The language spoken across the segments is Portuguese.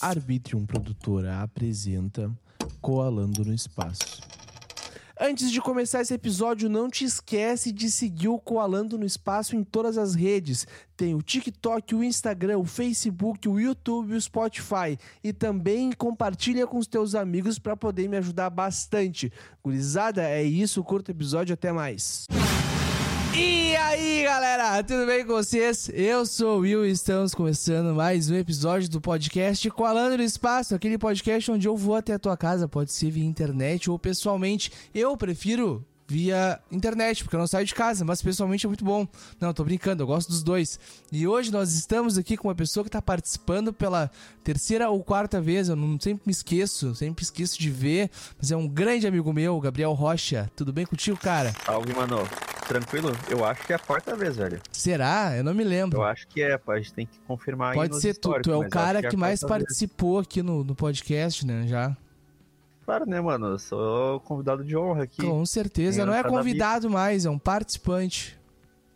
Arbitrium Produtora apresenta Coalando no Espaço. Antes de começar esse episódio, não te esquece de seguir o Coalando no Espaço em todas as redes. Tem o TikTok, o Instagram, o Facebook, o YouTube o Spotify. E também compartilha com os teus amigos para poder me ajudar bastante. Gurizada, é isso. Curta o episódio. Até mais. E aí, galera, tudo bem com vocês? Eu sou o Will e estamos começando mais um episódio do podcast Coalando no Espaço, aquele podcast onde eu vou até a tua casa, pode ser via internet ou pessoalmente. Eu prefiro via internet, porque eu não saio de casa, mas pessoalmente é muito bom. Não, tô brincando, eu gosto dos dois. E hoje nós estamos aqui com uma pessoa que tá participando pela terceira ou quarta vez, eu não sempre me esqueço, sempre esqueço de ver, mas é um grande amigo meu, Gabriel Rocha. Tudo bem contigo, cara? Salve, mano. Tranquilo? Eu acho que é a quarta vez, velho. Será? Eu não me lembro. Eu acho que é, a gente tem que confirmar Pode ser tu, tu é o cara que, é que mais participou vez. aqui no, no podcast, né, já. Claro, né, mano? Eu sou convidado de honra aqui. Com certeza, não é convidado mais, é um participante.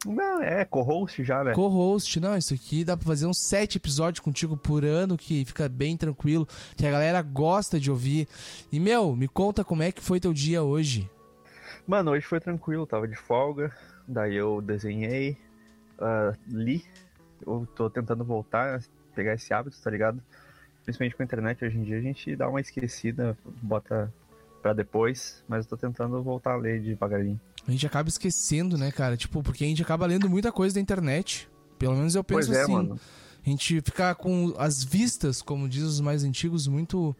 Não, é co-host já, né? Co-host, não, isso aqui dá pra fazer uns sete episódios contigo por ano, que fica bem tranquilo, que a galera gosta de ouvir. E, meu, me conta como é que foi teu dia hoje. Mano, hoje foi tranquilo, tava de folga, daí eu desenhei, uh, li, eu tô tentando voltar, pegar esse hábito, tá ligado? Principalmente com a internet, hoje em dia a gente dá uma esquecida, bota pra depois, mas eu tô tentando voltar a ler devagarinho. A gente acaba esquecendo, né, cara? Tipo, porque a gente acaba lendo muita coisa da internet. Pelo menos eu penso pois é, assim. Mano. A gente fica com as vistas, como diz os mais antigos, muito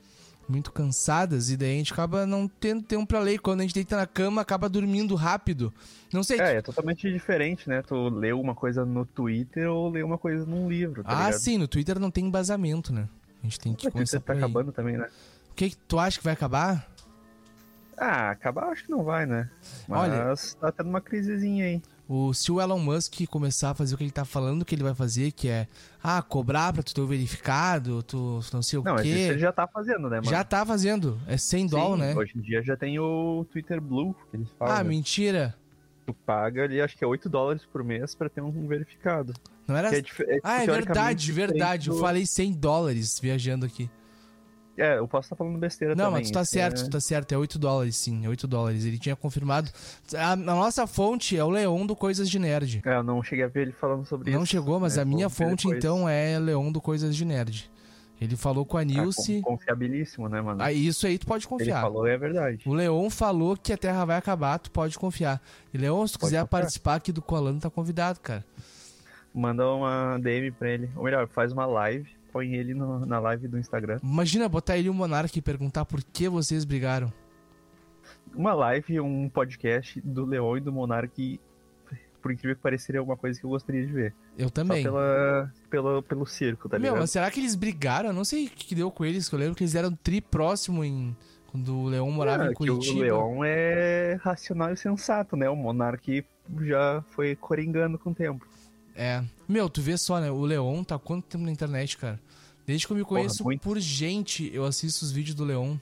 muito cansadas e daí a gente acaba não tendo tempo pra ler. Quando a gente deita na cama, acaba dormindo rápido. Não sei. É, é totalmente diferente, né? Tu lê uma coisa no Twitter ou lê uma coisa num livro. Tá ah, ligado? sim, no Twitter não tem embasamento, né? A gente tem que. O Twitter tá acabando também, né? O que, que tu acha que vai acabar? Ah, acabar acho que não vai, né? Mas Olha, tá tendo uma crisezinha aí. O, se o Elon Musk começar a fazer o que ele tá falando que ele vai fazer, que é ah, cobrar pra tu ter o verificado, tu não sei o não, quê. Não, ele já tá fazendo, né, mano? Já tá fazendo. É 100 dólares, né? Hoje em dia já tem o Twitter Blue, que eles falam. Ah, né? mentira. Tu paga ali, acho que é 8 dólares por mês pra ter um verificado. Não era. É, é, ah, é verdade, verdade. Do... Eu falei 100 dólares viajando aqui. É, eu posso estar falando besteira não, também. Não, mas tu tá certo, é... tu tá certo. É 8 dólares, sim. É 8 dólares. Ele tinha confirmado. A, a, nossa fonte é o Leon do Coisas de Nerd. É, eu não cheguei a ver ele falando sobre não isso. Não chegou, mas é, a minha fonte, então, é Leon do Coisas de Nerd. Ele falou com a Nilce. Ah, confiabilíssimo, né, mano? Ah, isso aí tu pode confiar. Ele falou é verdade. O Leon falou que a Terra vai acabar, tu pode confiar. E Leon, se tu quiser confiar. participar aqui do Colando, tá convidado, cara. Manda uma DM pra ele. Ou melhor, faz uma live põe ele no, na live do Instagram. Imagina botar ele e o Monark e perguntar por que vocês brigaram. Uma live, um podcast do Leon e do Monark, por incrível que pareça, seria uma coisa que eu gostaria de ver. Eu também. Só pela, pelo, pelo circo, tá ligado? Meu, mas será que eles brigaram? Eu não sei o que deu com eles, que eu lembro que eles eram tri próximo em... Quando o Leon morava é, em Curitiba. o Leon é racional e sensato, né? O Monark já foi coringando com o tempo. É. Meu, tu vê só, né? O Leon tá quanto tempo na internet, cara? Desde que eu me conheço Porra, por gente, eu assisto os vídeos do Leon.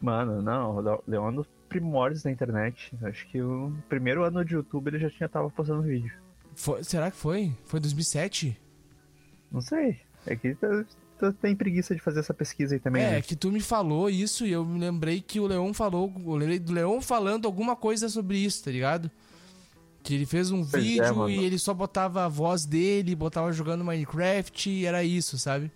Mano, não, o Leon é um dos primórdios da internet. Acho que o primeiro ano de YouTube ele já tinha tava postando vídeo. Foi, será que foi? Foi 2007? Não sei. É que tu, tu tem preguiça de fazer essa pesquisa aí também. É, né? que tu me falou isso e eu me lembrei que o Leon falou. Eu lembrei do Leon falando alguma coisa sobre isso, tá ligado? Que ele fez um pois é, vídeo é, e ele só botava a voz dele, botava jogando Minecraft e era isso, sabe?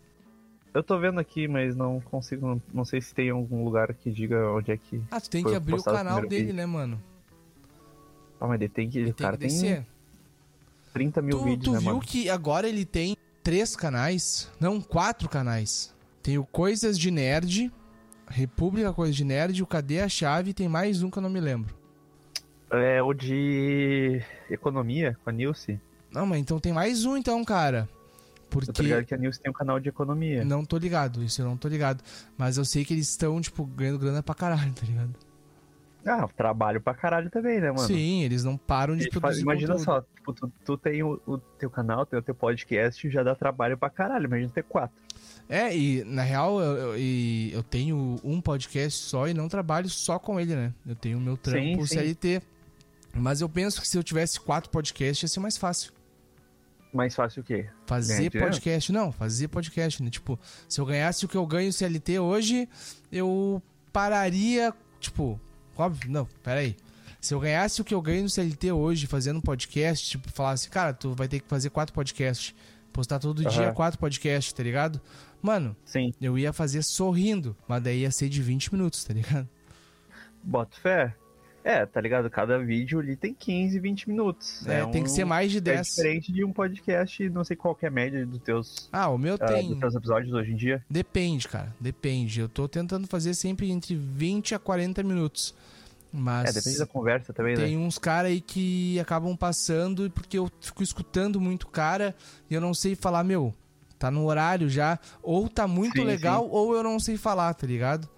Eu tô vendo aqui, mas não consigo. Não sei se tem algum lugar que diga onde é que. Ah, tu tem que abrir o canal o dele, vídeo. né, mano? Ah, mas ele tem que. Ele, cara tem, tem 30 mil tu, vídeos, tu né, viu mano? que agora ele tem três canais? Não, quatro canais. Tem o Coisas de Nerd, República Coisas de Nerd, o Cadê a Chave e tem mais um que eu não me lembro. É o de economia, com a Nilce. Não, mas então tem mais um então, cara. Porque... Eu tô ligado que a Nilce tem um canal de economia. Não tô ligado, isso eu não tô ligado. Mas eu sei que eles estão, tipo, ganhando grana pra caralho, tá ligado? Ah, trabalho pra caralho também, né, mano? Sim, eles não param de produzir Imagina conteúdo. só, tipo, tu, tu tem o, o, teu canal, tem o teu podcast, já dá trabalho pra caralho, imagina ter quatro. É, e na real, eu, eu, eu tenho um podcast só e não trabalho só com ele, né? Eu tenho o meu trampo sim, sim. CLT. Mas eu penso que se eu tivesse quatro podcasts ia ser mais fácil. Mais fácil o quê? Fazer Ganhar dinheiro? podcast. Não, fazer podcast, né? Tipo, se eu ganhasse o que eu ganho CLT hoje, eu pararia. Tipo, óbvio, não, peraí. Se eu ganhasse o que eu ganho no CLT hoje fazendo podcast, tipo, falasse, cara, tu vai ter que fazer quatro podcasts. Postar todo Aham. dia quatro podcasts, tá ligado? Mano, Sim. eu ia fazer sorrindo, mas daí ia ser de 20 minutos, tá ligado? Boto fé. É, tá ligado? Cada vídeo ali tem 15, 20 minutos. É, tem que ser mais de É 10. diferente de um podcast, não sei qual que é a média dos teus, Ah, o meu ah, tem. dos teus episódios hoje em dia. Depende, cara. Depende. Eu tô tentando fazer sempre entre 20 a 40 minutos. Mas É, depende da conversa também, tem né? uns cara aí que acabam passando porque eu fico escutando muito cara e eu não sei falar, meu, tá no horário já. Ou tá muito Sim, legal, ou eu não sei falar, tá ligado?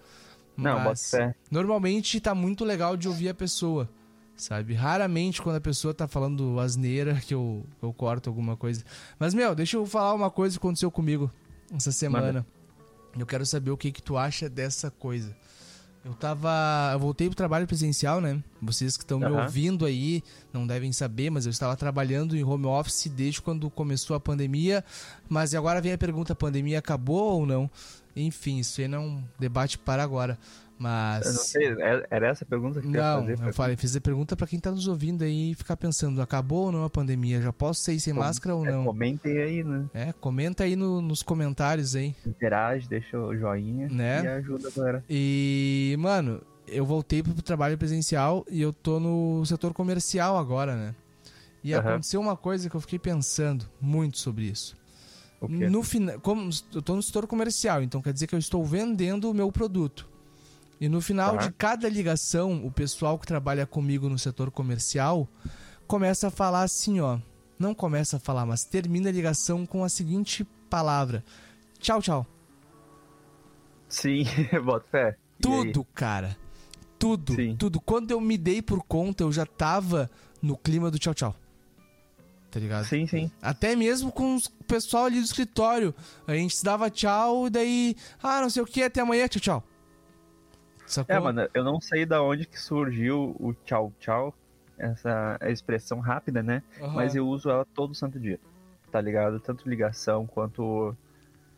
Não, boto Mas fé. normalmente tá muito legal de ouvir a pessoa. Sabe? Raramente quando a pessoa tá falando asneira que eu, eu corto alguma coisa. Mas, meu, deixa eu falar uma coisa que aconteceu comigo essa semana. Eu quero saber o que que tu acha dessa coisa. Eu tava. Eu voltei pro trabalho presencial, né? Vocês que estão me Aham. ouvindo aí não devem saber, mas eu estava trabalhando em home office desde quando começou a pandemia. Mas agora vem a pergunta: a pandemia acabou ou não? Enfim, isso aí não é um debate para agora. Mas. Eu não sei, é- era essa a pergunta que tu ia Não, fazer? eu falei, fiz a pergunta pra quem tá nos ouvindo aí e ficar pensando, acabou ou não a pandemia? Já posso sair sem Com- máscara ou É, não? comentem aí, né? É, comenta aí no- nos comentários aí. Interage, deixa o joinha Né? e ajuda a galera. E, mano, eu voltei pro trabalho presencial e eu tô no setor comercial agora, né? E Aham. aconteceu uma coisa que eu fiquei pensando muito sobre isso. No final, como eu tô no setor comercial, então quer dizer que eu estou vendendo o meu produto. E no final Tá. de cada ligação, o pessoal que trabalha comigo no setor comercial começa a falar assim, ó. Não começa a falar, mas termina a ligação com a seguinte palavra: Tchau, tchau. Sim, boto fé. Tudo, cara. Tudo, Sim. tudo. Quando eu me dei por conta, eu já tava no clima do tchau, tchau. Tá ligado? Sim, sim. Até mesmo com o pessoal ali do escritório. A gente se dava tchau e daí, ah, não sei o que, até amanhã, tchau, tchau. Sacou? É, mano, eu não sei da onde que surgiu o tchau tchau, essa expressão rápida, né? Aham. Mas eu uso ela todo santo dia, tá ligado? Tanto ligação quanto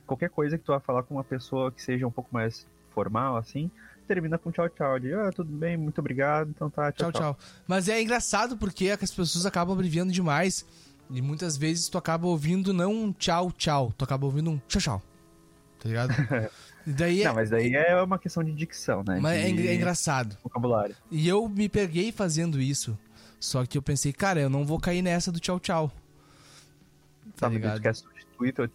qualquer coisa que tu vai falar com uma pessoa que seja um pouco mais formal, assim, termina com tchau tchau. De, ah, tudo bem, muito obrigado, então tá, tchau Tchau, tchau. Mas é engraçado porque é que as pessoas acabam abreviando demais. E muitas vezes tu acaba ouvindo não um tchau, tchau. Tu acaba ouvindo um tchau, tchau. Tá ligado? E daí é, Não, mas daí é uma questão de dicção, né? mas é de engra- é engraçado. vocabulário. E eu me peguei fazendo isso. Só que eu pensei, cara, eu não vou cair nessa do tchau, tchau. Tá Tá, ligado?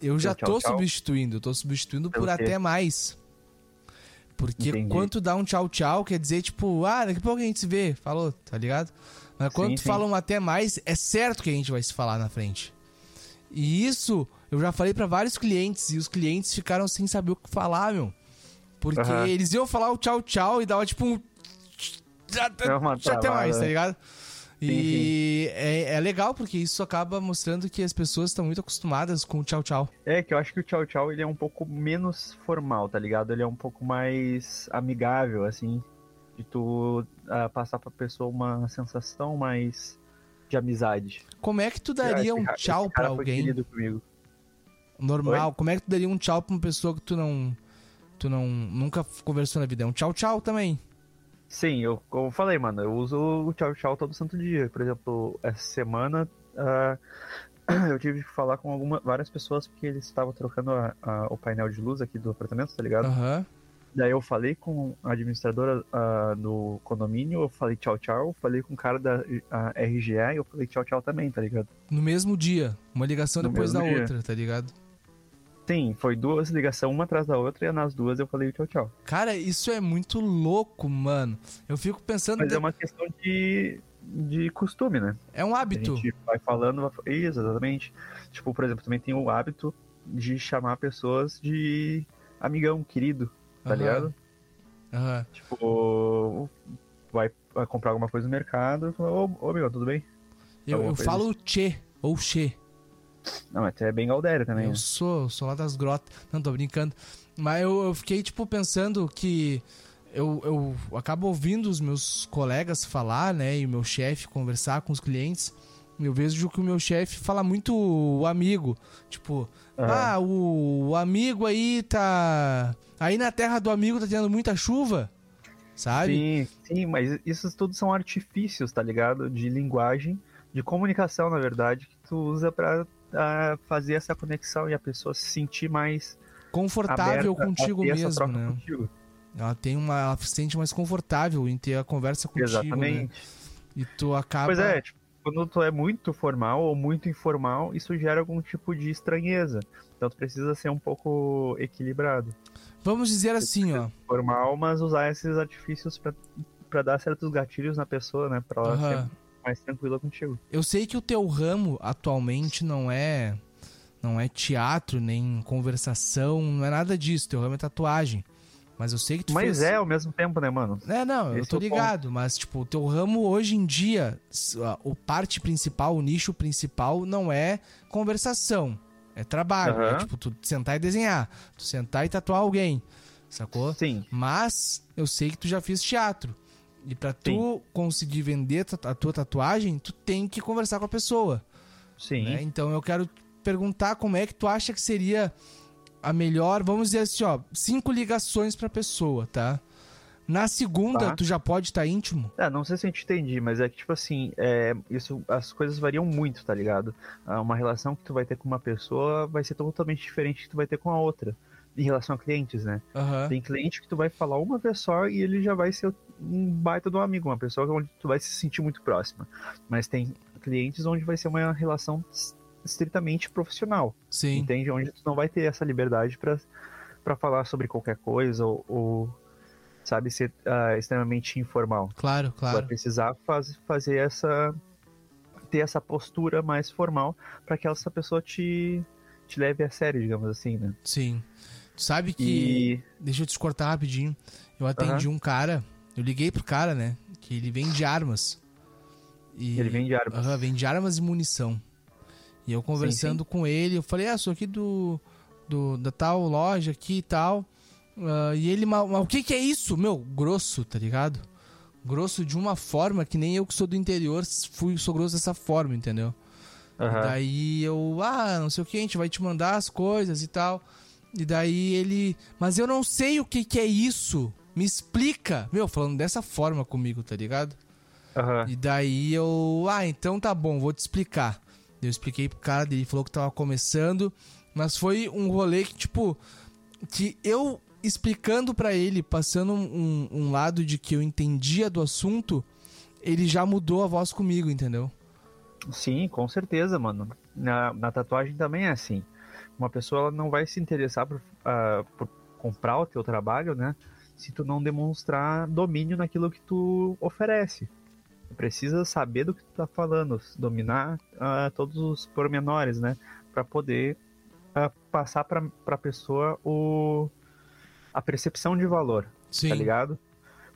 Eu já tô tchau? substituindo, eu tô substituindo Pelo por quê? até mais. Porque Entendi. quando dá um tchau, tchau, quer dizer, tipo, ah, daqui a pouco a gente se vê, falou, tá ligado? Mas quando Sim, tu sim. fala um até mais, é certo que a gente vai se falar na frente. E isso eu já falei pra vários clientes e os clientes ficaram sem saber o que falar, meu. Porque eles iam falar o tchau, tchau e dava tipo um. Já, É já até mais, tá ligado? E é, é legal porque isso acaba mostrando que as pessoas estão muito acostumadas com o tchau, tchau. É, que eu acho que o tchau tchau ele é um pouco menos formal, tá ligado? Ele é um pouco mais amigável, assim, de tu ah, passar pra pessoa uma sensação mais de amizade. Como é que tu daria esse um tchau foi alguém normal? Como é que tu daria um tchau pra uma pessoa que tu não. Tu não. Nunca conversou na vida? É um tchau, tchau também. Sim, eu, como eu falei, mano, eu uso o tchau tchau todo santo dia. Por exemplo, essa semana ah, eu tive que falar com alguma, várias pessoas porque eles estavam trocando a- a- o painel de luz aqui do apartamento, tá ligado? Aham. Daí eu falei com a administradora ah, do condomínio, eu falei tchau tchau, falei com o cara da a RGE e eu falei tchau tchau também, tá ligado? No mesmo dia. Uma ligação No depois da dia. outra, tá ligado? Sim, foi duas ligações, uma atrás da outra, e nas duas eu falei tchau tchau. Cara, isso é muito louco, mano. Eu fico pensando. Mas de- é uma questão de, de costume, né? É um A hábito. gente vai falando, vai... Isso, exatamente. Tipo, por exemplo, também tem o hábito de chamar pessoas de amigão, querido, tá Aham. ligado? Aham. Tipo, vai, vai comprar alguma coisa no mercado e fala, ô, ô amigão, tudo bem? Eu, eu falo che ou che. Não, mas tu é bem Galdéria também. Eu né? sou, sou lá das grotas. Não, tô brincando. Mas eu, eu fiquei, tipo, pensando que eu, eu acabo ouvindo os meus colegas falar, né? E o meu chefe conversar com os clientes. Eu vejo que o meu chefe fala muito o amigo. Tipo, ah, o, o amigo aí tá. Aí na terra do amigo tá tendo muita chuva. Sabe? Sim, sim, mas isso tudo são artifícios, tá ligado? De linguagem, de comunicação, na verdade, que tu usa pra ah, fazer essa conexão e a pessoa se sentir mais Confortável a contigo mesmo, né? contigo. Ela tem uma. Ela se sente mais confortável em ter a conversa contigo. Né? Exatamente. E tu acaba. Pois é, tipo, quando tu é muito formal ou muito informal, isso gera algum tipo de estranheza. Então tu precisa ser um pouco equilibrado. Vamos dizer assim, ó. Formal, mas usar esses artifícios pra, pra dar certos gatilhos na pessoa, né? Pra ela Aham. ser mais tranquila contigo. Eu sei que o teu ramo atualmente não é não é teatro, nem conversação, não é nada disso. Teu ramo é tatuagem. Mas eu sei que tu Mas fez... é ao mesmo tempo, né, mano? É, não, eu Esse tô é ligado, mas tipo, o teu ramo hoje em dia, o parte principal, o nicho principal não é conversação, é trabalho, é Aham. tipo tu sentar e desenhar, tu sentar e tatuar alguém, sacou? Sim. Mas eu sei que tu já fez teatro. E pra tu conseguir vender a tua tatuagem, tu tem que conversar com a pessoa. Sim. né? Então eu quero perguntar como é que tu acha que seria a melhor, vamos dizer assim, ó, cinco ligações pra pessoa, tá? Na segunda, Tá. tu já pode estar íntimo? É, não sei se a gente entendi, mas é que, tipo assim, é, isso, as coisas variam muito, tá ligado? Ah, Uma relação que tu vai ter com uma pessoa vai ser totalmente diferente que tu vai ter com a outra. Em relação a clientes, né? Aham. Tem cliente que tu vai falar uma vez só e ele já vai ser um baita de um amigo, uma pessoa onde tu vai se sentir muito próxima. Mas tem clientes onde vai ser uma relação estritamente profissional, Sim. entende? Onde tu não vai ter essa liberdade pra pra falar sobre qualquer coisa ou, ou, sabe, ser ah, extremamente informal. Claro, Tu vai claro. precisar faz, fazer essa. ter essa postura mais formal para que essa pessoa te, te leve a sério, digamos assim, né? Sim. Tu sabe que. E. Deixa eu te cortar rapidinho. Eu atendi um cara, eu liguei pro cara, né? Que ele vende armas. E... Ele vende armas. Aham, vende armas e munição. E eu conversando com ele, eu falei, ah, sou aqui do, do da tal loja aqui e tal. Ah, e ele, mas, o que que é isso? Meu, grosso, tá ligado? Grosso de uma forma que nem eu que sou do interior fui, sou grosso dessa forma, entendeu? Aham. Daí eu, ah, não sei o que, a gente vai te mandar as coisas e tal. E daí ele, mas eu não sei o que que é isso. Me explica. Meu, falando dessa forma comigo, tá ligado? Aham. E daí eu, ah, então tá bom, vou te explicar. Eu expliquei pro cara, ele falou que tava começando, mas foi um rolê que, tipo, que eu explicando pra ele, passando um, um lado de que eu entendia do assunto, ele já mudou a voz comigo, entendeu? Sim, com certeza, mano. Na, na tatuagem também é assim. Uma pessoa ela não vai se interessar por, ah, por comprar o teu trabalho, né? Se tu não demonstrar domínio naquilo que tu oferece. Tu precisa saber do que tu tá falando, dominar ah, todos os pormenores, né? Pra poder ah, passar pra, pra pessoa o, a percepção de valor Sim. tá ligado?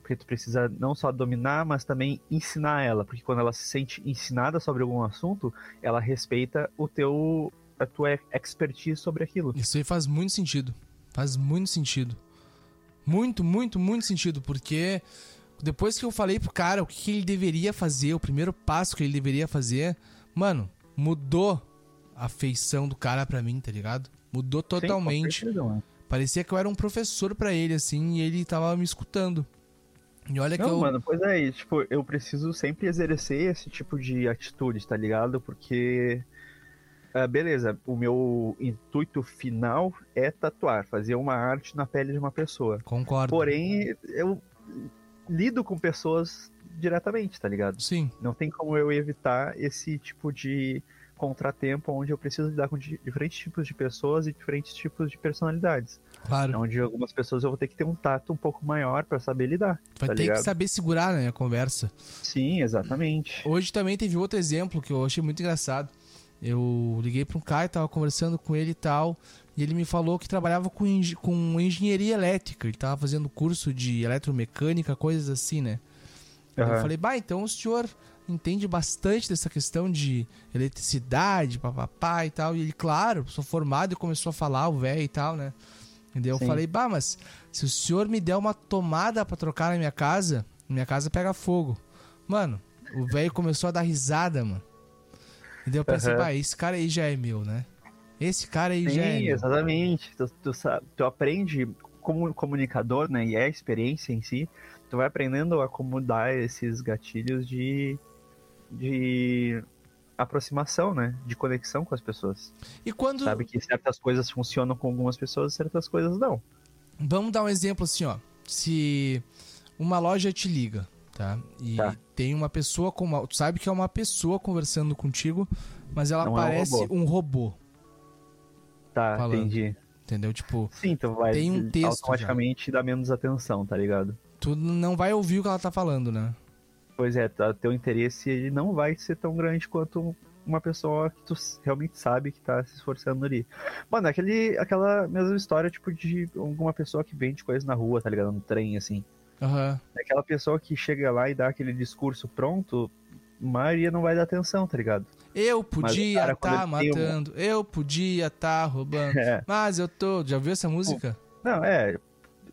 Porque tu precisa não só dominar, mas também ensinar ela, porque quando ela se sente ensinada sobre algum assunto, ela respeita o teu a tua expertise sobre aquilo. Isso aí faz muito sentido. Faz muito sentido. Muito, muito, muito sentido. Porque depois que eu falei pro cara o que que ele deveria fazer, o primeiro passo que ele deveria fazer, mano, mudou a feição do cara pra mim, tá ligado? Mudou Sim, totalmente. mano. Parecia que eu era um professor pra ele, assim, e ele tava me escutando. E olha que Não, eu. mano, pois é, tipo, eu preciso sempre exercer esse tipo de atitude, tá ligado? Porque, ah, beleza, o meu intuito final é tatuar, fazer uma arte na pele de uma pessoa. Concordo. Porém, eu lido com pessoas diretamente, tá ligado? Sim, Não tem como eu evitar esse tipo de contratempo onde eu preciso lidar com di- diferentes tipos de pessoas e diferentes tipos de personalidades. claro. Onde algumas pessoas eu vou ter que ter um tato um pouco maior pra saber lidar. Vai tá ter ligado? que saber segurar, né, a conversa. Sim, exatamente. Hoje também teve outro exemplo que eu achei muito engraçado. Eu liguei para um cara, tava conversando com ele e tal, e ele me falou que trabalhava com, engi- com engenharia elétrica. Ele tava fazendo curso de eletromecânica, coisas assim, né? Aí Eu falei, bah, então o senhor entende bastante dessa questão de eletricidade, papapá e tal. E ele, claro, sou formado e começou a falar, o velho e tal, né? E daí eu falei, bah, mas se o senhor me der uma tomada pra trocar na minha casa, minha casa pega fogo. Mano, o velho começou a dar risada, mano. E daí eu pensei, Aham. pá, esse cara aí já é meu, né? Esse cara aí já é Sim, exatamente. Tu, tu, tu aprende como comunicador, né? E é a experiência em si. Tu vai aprendendo a como dar esses gatilhos de, de aproximação, né? De conexão com as pessoas. E quando. Sabe que certas coisas funcionam com algumas pessoas, certas coisas não. Vamos dar um exemplo assim, ó. Se uma loja te liga, tá? E Tá. tem uma pessoa com uma. Tu sabe que é uma pessoa conversando contigo, mas ela Não é um parece robô. um robô. Tá, Falando. entendi. Entendeu? Tipo, Sim, tu vai Tem um texto automaticamente dar menos atenção, tá ligado? tu não vai ouvir o que ela tá falando, né? Pois é, tá, teu interesse ele não vai ser tão grande quanto uma pessoa que tu realmente sabe que tá se esforçando ali. Mano, é aquele, aquela mesma história, tipo, de alguma pessoa que vende coisa na rua, tá ligado? No trem, assim. É Aquela pessoa que chega lá e dá aquele discurso pronto, a maioria não vai dar atenção, tá ligado? Eu podia quando tá um- matando, eu podia tá roubando, É. mas eu tô. Já viu essa música? Não, é.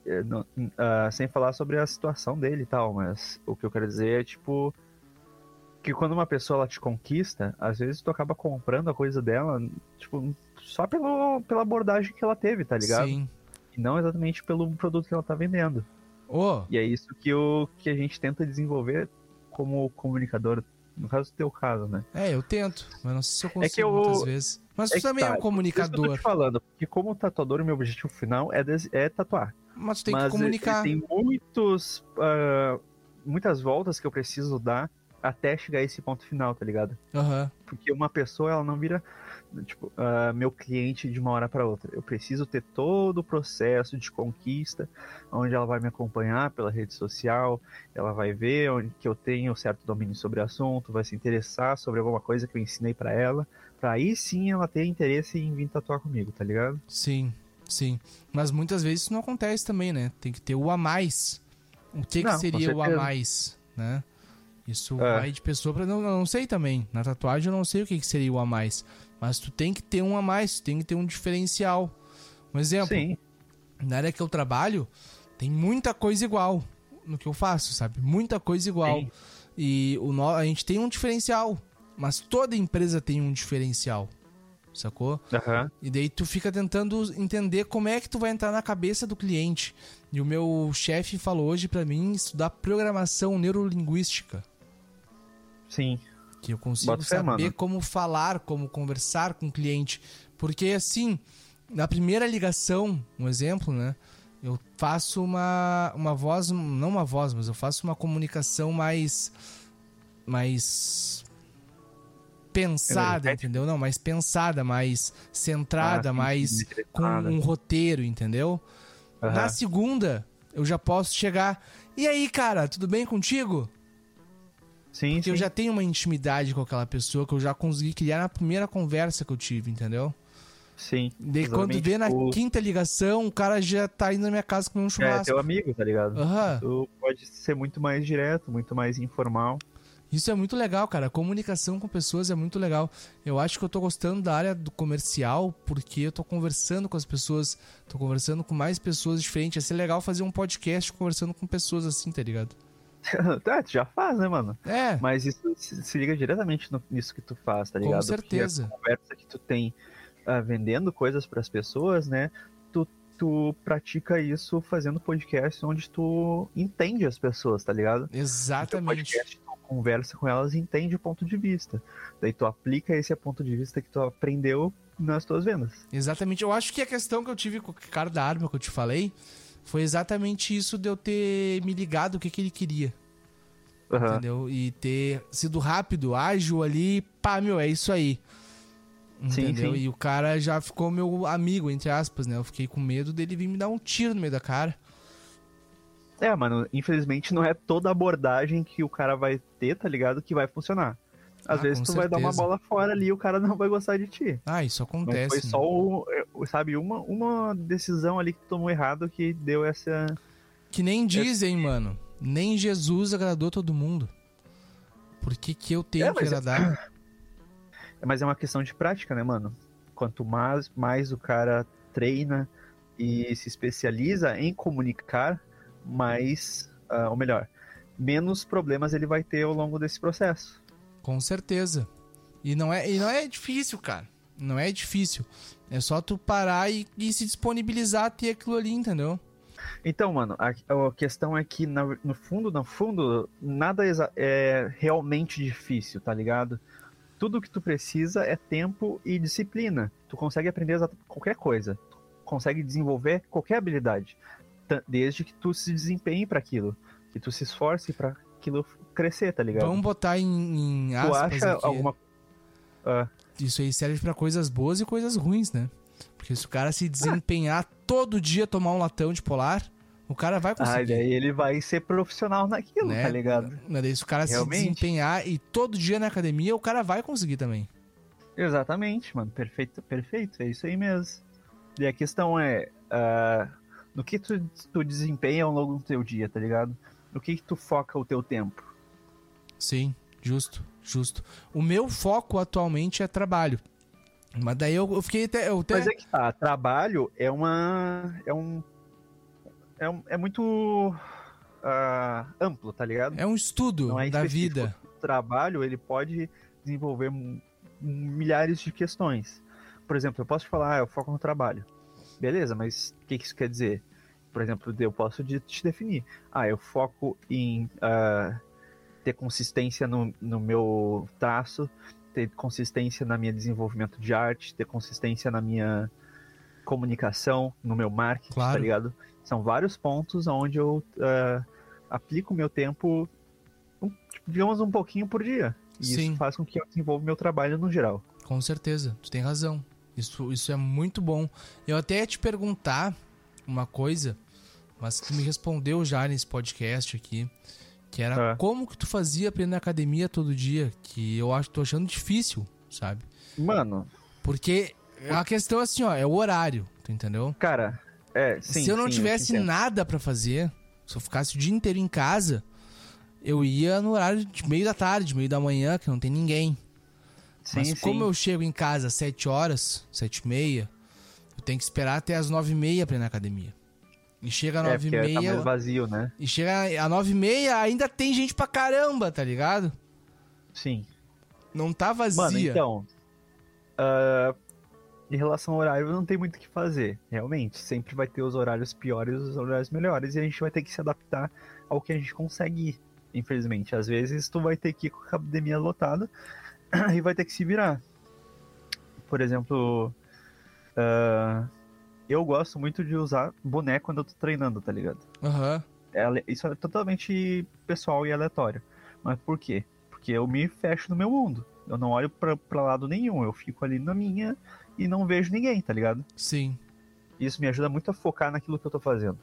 é, não- ah, sem falar sobre a situação dele e tal, mas o que eu quero dizer é, tipo. Que quando uma pessoa ela te conquista, às vezes tu acaba comprando a coisa dela, tipo, só pelo, pela abordagem que ela teve, tá ligado? Sim. E não exatamente pelo produto que ela tá vendendo. Ô, E é isso que, o, que a gente tenta desenvolver como comunicador. No caso do teu caso, né? é, eu tento, mas não sei se eu consigo que eu- muitas vezes. Mas é tu também é tá, um Por isso que eu comunicador, tô te falando, porque como tatuador, o meu objetivo final é, des- é tatuar. mas tu tem Mas que comunicar. Tem muitos, ah, muitas voltas que eu preciso dar até chegar a esse ponto final, tá ligado? Aham. Porque uma pessoa, ela não vira, tipo, ah, meu cliente de uma hora para outra. Eu preciso ter todo o processo de conquista, onde ela vai me acompanhar pela rede social, ela vai ver onde que eu tenho certo domínio sobre o assunto, vai se interessar sobre alguma coisa que eu ensinei para ela, para aí sim ela ter interesse em vir tatuar comigo, tá ligado? Sim, sim. Mas muitas vezes isso não acontece também, né? Tem que ter o a mais. O que, que Não, com seria o a mais, né? Isso É. vai de pessoa pra. Não, eu não sei também. Na tatuagem eu não sei o que, que seria o a mais. Mas tu tem que ter um a mais, tu tem que ter um diferencial. Um exemplo, Sim, na área que eu trabalho, tem muita coisa igual no que eu faço, sabe? Muita coisa igual. Sim. E o a gente tem um diferencial. Mas toda empresa tem um diferencial. Sacou? aham. E daí tu fica tentando entender como é que tu vai entrar na cabeça do cliente. E o meu chefe falou hoje pra mim estudar programação neurolinguística, sim. Que eu consigo Bota fé, saber mano. como falar, como conversar com o cliente, porque assim, na primeira ligação, um exemplo, né? Eu faço uma uma voz, não uma voz, mas eu faço uma comunicação mais mais pensada, entendeu? Não, mais pensada, mais centrada, Ah, mais com um roteiro, entendeu? Aham. Na segunda, eu já posso chegar. E aí, cara, tudo bem contigo? Sim, Porque sim. eu já tenho uma intimidade com aquela pessoa que eu já consegui criar na primeira conversa que eu tive, entendeu? Sim. Daí quando vê na o- quinta ligação, o cara já tá indo na minha casa comer um É churrasco. teu amigo, tá ligado? Aham. Tu pode ser muito mais direto, muito mais informal. Isso é muito legal, cara. A comunicação com pessoas é muito legal. Eu acho que eu tô gostando da área do comercial porque eu tô conversando com as pessoas, tô conversando com mais pessoas diferentes. Ia ser legal fazer um podcast conversando com pessoas assim, tá ligado? Tá, tu já faz, né, mano? É, Mas isso se, se liga diretamente no- nisso que tu faz, tá ligado? com certeza. Porque a conversa que tu tem ah, vendendo coisas pras pessoas, né? Tu, tu pratica isso fazendo podcast onde tu entende as pessoas, tá ligado? Teu Exatamente. podcast, tu conversa com elas e entende o ponto de vista. Daí tu aplica esse ponto de vista que tu aprendeu nas tuas vendas. Exatamente. Eu acho que a questão que eu tive com o cara da arma que eu te falei foi exatamente isso de eu ter me ligado o que, que ele queria. Aham. Entendeu? E ter sido rápido, ágil ali, pá, meu, é isso aí. Sim, Entendeu? sim. E o cara já ficou meu amigo, entre aspas, né? Eu fiquei com medo dele vir me dar um tiro no meio da cara. É, mano, infelizmente não é toda abordagem que o cara vai ter, tá ligado? Que vai funcionar. Às Ah, vezes tu vai dar uma certeza. bola fora ali e o cara não vai gostar de ti. Ah, isso Não acontece. foi né? só, o- sabe, uma, uma decisão ali que tomou errado que deu essa. Que nem dizem, mano. Nem Jesus agradou todo mundo. Por que, que eu tenho É, que é- agradar? Mas é uma questão de prática, né, mano? Quanto mais, mais o cara treina e se especializa em comunicar, mais, ah, ou melhor, menos problemas ele vai ter ao longo desse processo. Com certeza. E não é, e não é difícil, cara. Não é difícil. É só tu parar e, e se disponibilizar a ter aquilo ali, entendeu? Então, mano, a, a questão é que na- no fundo, no fundo, nada é realmente difícil, tá ligado? Tudo que tu precisa é tempo e disciplina. Tu consegue aprender qualquer coisa. Tu consegue desenvolver qualquer habilidade. Desde que tu se desempenhe pra aquilo. Que tu se esforce pra aquilo crescer, tá ligado? Vamos botar em, em tu aspas acha aqui. alguma. Ah, Isso aí serve pra coisas boas e coisas ruins, né? Porque se o cara se desempenhar todo dia tomar um latão de polar, o cara vai ah, conseguir. daí ele vai ser profissional naquilo, né? tá ligado? Daí se o cara Realmente. se desempenhar e todo dia na academia, o cara vai conseguir também. Exatamente, mano. Perfeito, perfeito. É isso aí mesmo. E a questão é. ah, no que tu, tu desempenha ao longo do teu dia, tá ligado? No que, que tu foca o teu tempo. Sim, justo, justo. O meu foco atualmente é trabalho. Mas daí eu, fiquei até. Eu até... Mas é que tá, trabalho é uma. É um. É, um, é muito. ah, amplo, tá ligado? É um estudo é da vida. O trabalho, ele pode desenvolver milhares de questões. Por exemplo, eu posso te falar, ah, eu foco no trabalho. Beleza, mas o que, que isso quer dizer? Por exemplo, eu posso te definir. Ah, eu foco em ah, ter consistência no, no meu traço, ter consistência na minha desenvolvimento de arte, ter consistência na minha comunicação, no meu marketing, Claro. tá ligado? São vários pontos onde eu ah, aplico o meu tempo, tipo, digamos, um pouquinho por dia. E Sim. isso faz com que eu desenvolva meu trabalho no geral. Com certeza, tu tem razão. Isso, isso é muito bom. Eu até ia te perguntar uma coisa, mas tu me respondeu já nesse podcast aqui, que era Ah. como que tu fazia pra ir na academia todo dia, que eu acho, tô achando difícil, sabe? Mano, Porque a questão é assim, ó, é o horário, tu entendeu? cara, é, sim. se eu não sim, tivesse entendo. nada pra fazer, se eu ficasse o dia inteiro em casa, eu ia no horário de meio da tarde, meio da manhã, que não tem ninguém. Sim, Mas sim. como eu chego em casa às 7 horas, 7 e meia, eu tenho que esperar até as 9 e meia pra ir na academia. E chega às É, 9 e tá meia. mais vazio, né? e chega às 9 e meia, ainda tem gente pra caramba, tá ligado? Sim. Não tá vazia. Mano, então. ah, em relação ao horário, não tem muito o que fazer. Realmente. Sempre vai ter os horários piores e os horários melhores. E a gente vai ter que se adaptar ao que a gente consegue ir. Infelizmente. Às vezes tu vai ter que ir com a academia lotada e vai ter que se virar. Por exemplo. ah, eu gosto muito de usar boné quando eu tô treinando, tá ligado? Aham. É ale- isso é totalmente pessoal e aleatório. Mas por quê? Porque eu me fecho no meu mundo. Eu não olho pra, pra lado nenhum. Eu fico ali na minha e não vejo ninguém, tá ligado? Sim, Isso me ajuda muito a focar naquilo que eu tô fazendo.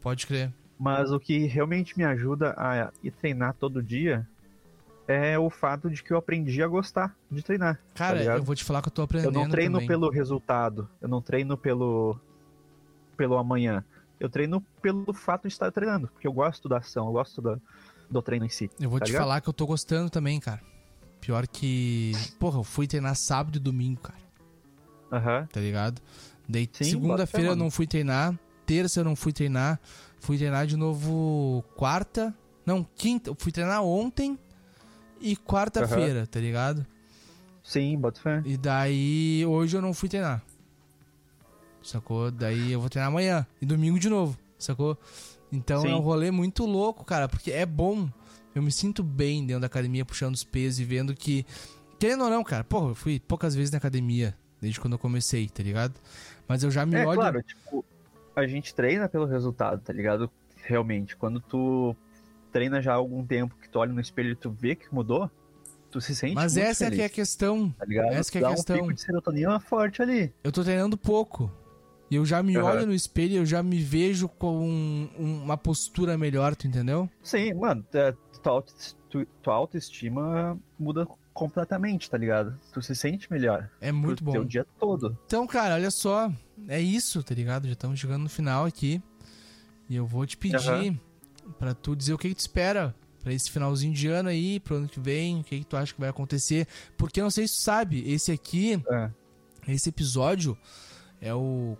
pode crer. Mas o que realmente me ajuda a ir treinar todo dia é o fato de que eu aprendi a gostar de treinar. Cara, ligado? eu vou te falar que eu tô Eu aprendendo não treino também. pelo resultado. Eu não treino pelo pelo amanhã. Eu treino pelo fato de estar treinando, porque eu gosto da ação, eu gosto da, do treino em si. Eu vou tá te ligado? falar que eu tô gostando também, cara. Pior que. Porra, eu fui treinar sábado e domingo, cara. Aham. tá ligado? Daí segunda-feira eu não fui treinar, terça eu não fui treinar, fui treinar de novo quarta, não, quinta, eu fui treinar ontem e quarta-feira, tá ligado? Sim, bota fé. E daí hoje eu não fui treinar. Sacou? Daí eu vou treinar amanhã e domingo de novo, sacou? Então Sim. é um rolê muito louco, cara, porque é bom. Eu me sinto bem dentro da academia puxando os pesos e vendo que querendo ou não, cara, porra, eu fui poucas vezes na academia desde quando eu comecei, tá ligado? Mas eu já me É olho claro, tipo, a gente treina pelo resultado, tá ligado? Realmente, quando tu treina já há algum tempo, que tu olha no espelho e tu vê que mudou, tu se sente Mas essa é que é a feliz, questão. tá ligado? essa que é a Dá um questão. pico de serotonina forte ali. Eu tô treinando pouco. E eu já me Aham. olho no espelho e eu já me vejo com um- um- uma postura melhor, tu entendeu? Sim, mano, é, tua, tu- tua autoestima muda completamente, tá ligado? Tu se sente melhor. É muito pro teu bom. dia todo. Então, cara, olha só. É isso, tá ligado? Já estamos chegando no final aqui. E eu vou te pedir Aham. Pra tu dizer o que, que tu espera pra esse finalzinho de ano aí, pro ano que vem, o que, que tu acha que vai acontecer. Porque eu não sei se tu sabe, esse aqui, É. esse episódio é o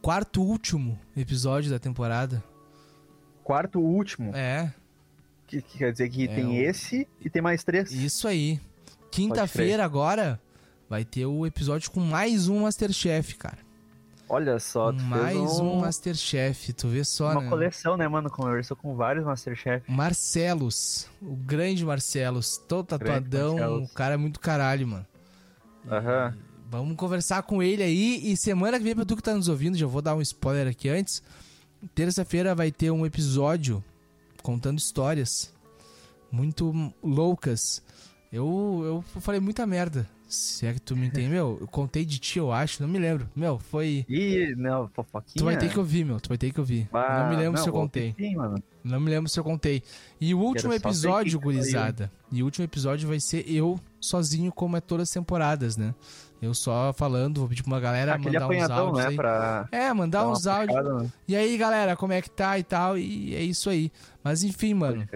quarto último episódio da temporada. Quarto último, É, que, que quer dizer que É tem o- esse e tem mais três. isso aí. quinta-feira agora vai ter o episódio com mais um Masterchef, cara. Olha só, tu mais um, um Masterchef, tu vê só, uma né? coleção, né, mano? Conversou com vários Masterchef. Marcelos, o grande Marcelos, todo tatuadão, Marcelos. o cara é muito caralho, mano. Aham. Vamos conversar com ele aí. E semana que vem, pra tu que tá nos ouvindo, já vou dar um spoiler aqui antes. Terça-feira vai ter um episódio contando histórias muito loucas. Eu, eu falei muita merda. Se é que tu me entende, meu, eu contei de ti, eu acho, não me lembro. Meu, foi. Ih, não, fofoquinha. Tu vai ter que ouvir, meu, tu vai ter que ouvir. Ah, não me lembro se eu contei. Sim, mano. Não me lembro se eu contei. E o último episódio, gurizada. E o último episódio vai ser eu sozinho, como é todas as temporadas, né? Eu só falando, vou pedir pra uma galera Aquele mandar uns apanhadão, áudios né? aí. Pra É, mandar uns áudios. né? E aí, galera, como é que tá e tal? E é isso aí. Mas enfim, mano.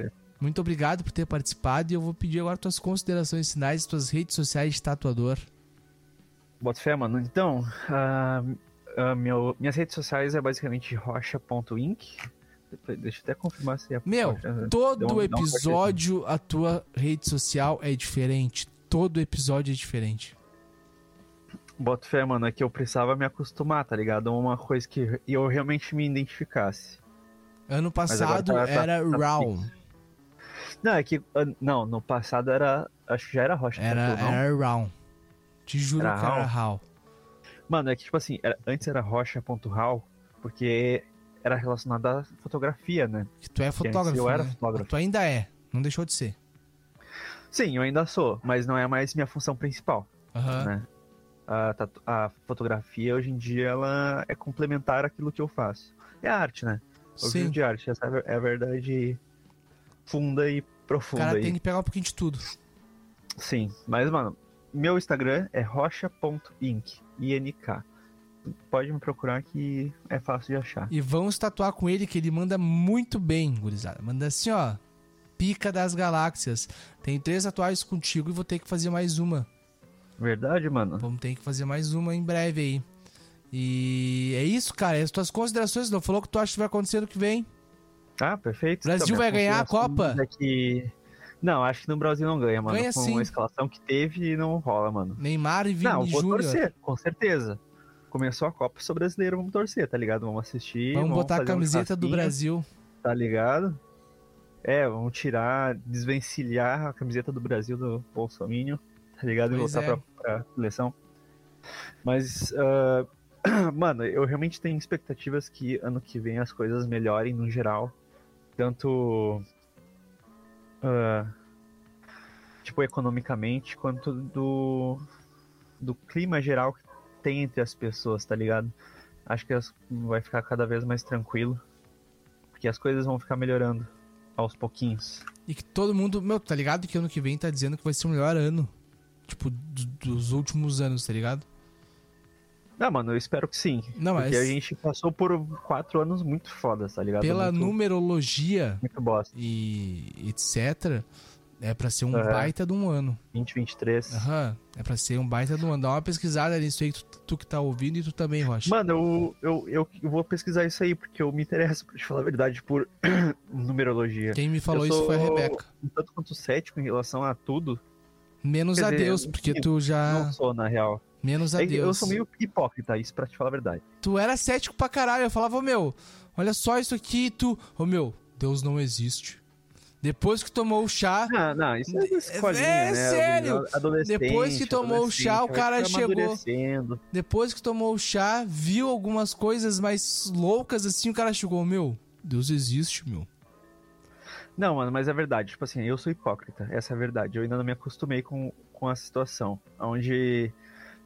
Muito obrigado por ter participado. E eu vou pedir agora tuas considerações finais, tuas redes sociais de tatuador. Bota fé, mano. Então, ah, ah, meu, minhas redes sociais é basicamente rocha.inc. Deixa eu até confirmar se é Meu, Rocha, né? todo Deu um- um episódio a tua rede social é diferente. Todo episódio é diferente. Bota fé, mano, é que eu precisava me acostumar, tá ligado? Uma coisa que eu realmente me identificasse. Ano agora passado tá- tá- era tá Raw. Não, é que. ah, Não, no passado era. Acho que já era Rocha. Era, não? era Raw. Te juro Era que era? Raw. Mano, é que tipo assim, era- antes era rocha.ral, porque era relacionado à fotografia, né? Que tu é fotógrafo. eu era né? fotógrafo. Tu ainda é. Não deixou de ser. Sim, eu ainda sou, mas não é mais minha função principal, Aham. né? A, a fotografia hoje em dia ela é complementar àquilo que eu faço. É arte, né? Eu Sim. vivo de arte, essa é a é a verdade funda e O profunda cara aí. tem que pegar um pouquinho de tudo. Sim, mas mano, meu Instagram é rocha.inc, INK. Pode me procurar que é fácil de achar. E vamos tatuar com ele, que ele manda muito bem, gurizada. Manda assim, ó. Pica das galáxias. Tem três tatuagens contigo e vou ter que fazer mais uma. Verdade, mano? Vamos ter que fazer mais uma em breve aí. E é isso, cara. As tuas considerações, não falou o que tu acha que vai acontecer no que vem? Ah, perfeito. Brasil minha vai ganhar a Copa? Que... Não, acho que no Brasil não ganha, mano. Ganha Com sim. a escalação que teve, não rola, mano. Neymar e Vini não, vou Júnior. torcer, com certeza. Começou a Copa, sou brasileiro, vamos torcer, tá ligado? Vamos assistir. Vamos botar a fazer um camiseta do Brasil. Tá ligado? É, vamos tirar, desvencilhar a camiseta do Brasil do Bolsonaro, tá ligado? E Pois voltar é. pra, pra seleção. Mas, ah, mano, eu realmente tenho expectativas que ano que vem as coisas melhorem no geral. Tanto. ah, tipo, economicamente, quanto do. do clima geral que tem entre as pessoas, tá ligado? Acho que as- vai ficar cada vez mais tranquilo. Porque as coisas vão ficar melhorando aos pouquinhos. E que todo mundo. Meu, tá ligado que ano que vem tá dizendo que vai ser o melhor ano. Tipo, do- dos últimos anos, tá ligado? Não, mano, eu espero que sim. Não, mas Porque a gente passou por quatro anos muito fodas, tá ligado? pela muito, numerologia muito bosta. e etc., é pra ser um Aham. baita de um ano. 2023. Aham, é pra ser um baita de um ano. Dá uma pesquisada nisso aí, tu, tu que tá ouvindo e tu também, Rocha. Mano, eu, eu, eu, vou pesquisar isso aí, porque eu me interesso, pra te falar a verdade, por numerologia. Quem me falou eu isso foi a sou Rebeca. Tanto quanto cético em relação a tudo. Menos Quer a dizer, Deus, eu- porque tu já. Não sou, na real. Menos a É Deus. eu sou meio hipócrita, isso pra te falar a verdade. Tu era cético pra caralho. Eu falava, ô meu, olha só isso aqui, tu. Ô meu, Deus não existe. Depois que tomou o chá, Ah, não, isso é da escolinha, É, né? sério. Adolescente, Depois que tomou o chá, o cara chegou. depois que tomou o chá, viu algumas coisas mais loucas assim, o cara chegou, meu, Deus existe, meu. Não, mano, mas é verdade. Tipo assim, eu sou hipócrita. Essa é a verdade. Eu ainda não me acostumei com, com a situação. Onde.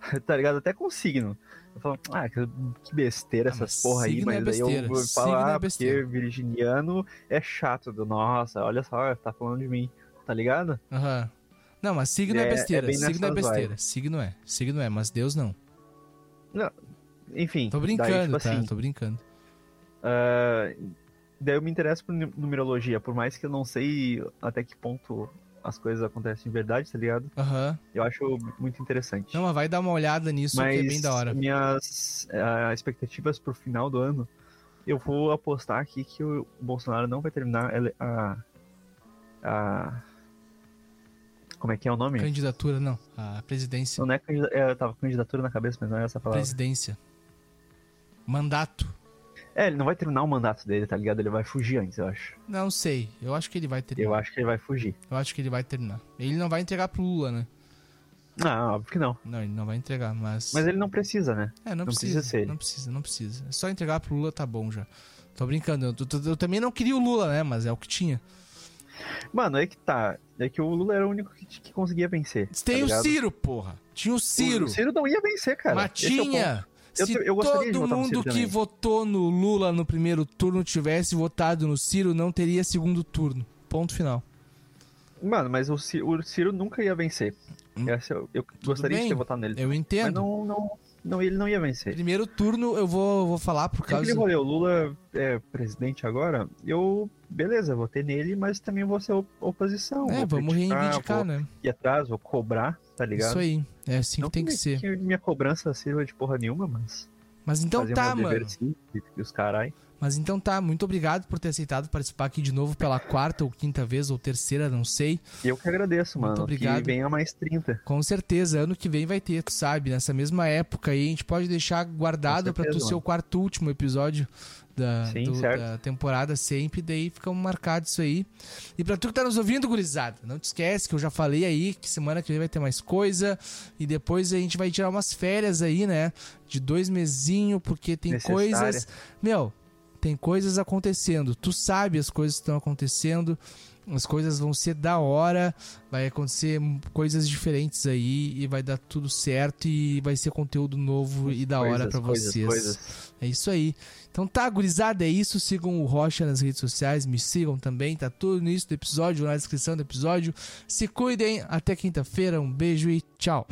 Tá ligado? Até com signo. Eu falo, ah, que, besteira Ah, essas mas porra aí, signo é mas aí eu besteira. vou falar, é besteira. porque virginiano é chato. Do, Nossa, olha só, tá falando de mim. Tá ligado? Aham. Não, mas signo é, É- é besteira. signo é besteira. Signo é. Signo é, mas Deus não. Enfim. Tô daí, brincando, tipo tá? assim, Tô brincando. ah, daí eu me interesso por nu- numerologia, por mais que eu não sei até que ponto as coisas acontecem de verdade, tá ligado? Aham. Eu acho muito interessante. Não, mas vai dar uma olhada nisso que é bem da hora. minhas ah, expectativas pro final do ano, eu vou apostar aqui que o Bolsonaro não vai terminar a, a, Como é que é o nome? Candidatura, não. A presidência. Não é candidatura. É, eu tava com candidatura na cabeça, mas não é essa palavra. Presidência. Mandato. É, ele não vai terminar o mandato dele, tá ligado? Ele vai fugir antes, eu acho. Não sei. Eu acho que ele vai terminar. Eu acho que ele vai fugir. Eu acho que ele vai terminar. Ele não vai entregar pro Lula, né? Não, óbvio que não. Não, ele não vai entregar, mas. Mas ele não precisa, né? É, não, não precisa. precisa ser ele. Não precisa, não precisa. É só entregar pro Lula, tá bom já. Tô brincando. Eu, eu- eu também não queria o Lula, né? Mas é o que tinha. Mano, é que tá. É que o Lula era o único que, que conseguia vencer. Tem tá o? Ciro, porra. Tinha o Ciro. O Ciro não ia vencer, cara. Mas Esse é Eu Se eu todo mundo que votou no Lula no primeiro turno tivesse votado no Ciro, não teria segundo turno. Ponto final. Mano, mas o Ciro, o Ciro nunca ia vencer. Hum. Essa eu, eu gostaria bem, de ter votado nele. Eu Mas entendo. não, não, não, ele não ia vencer. Primeiro turno eu vou, vou falar por aquele causa. rolê, o Lula é presidente agora, eu, beleza, votei nele, mas também vou ser op- oposição. É, vou vamos criticar, reivindicar, vou né? ir atrás, vou cobrar, tá ligado? Isso aí. É assim Não que tem que ser. Que minha cobrança sirva de porra nenhuma, mas. Mas então fazer tá, mano. sim, e os carai. Mas então tá, muito obrigado por ter aceitado participar aqui de novo pela quarta ou quinta vez, ou terceira, não sei. Eu que agradeço, Muito mano. obrigado. Que venha mais 30. Com certeza, ano que vem vai ter, tu sabe? Nessa mesma época aí, a gente pode deixar guardado pra tu ser o quarto último episódio da, Sim, do- da temporada sempre, daí fica marcado isso aí. E pra tu que tá nos ouvindo, gurizada, não te esquece que eu já falei aí que semana que vem vai ter mais coisa e depois a gente vai tirar umas férias aí, né? De dois mesinho, porque tem Necessária. coisas... Meu, tem coisas acontecendo. Tu sabe as coisas que estão acontecendo. As coisas vão ser da hora, vai acontecer coisas diferentes aí e vai dar tudo certo e vai ser conteúdo novo e da hora Coisas, pra coisas, vocês. coisas. É isso aí. Então tá, gurizada, é isso. Sigam o Rocha nas redes sociais, me sigam também. Tá tudo no início do episódio, na descrição do episódio. Se cuidem, até quinta-feira. Um beijo e tchau.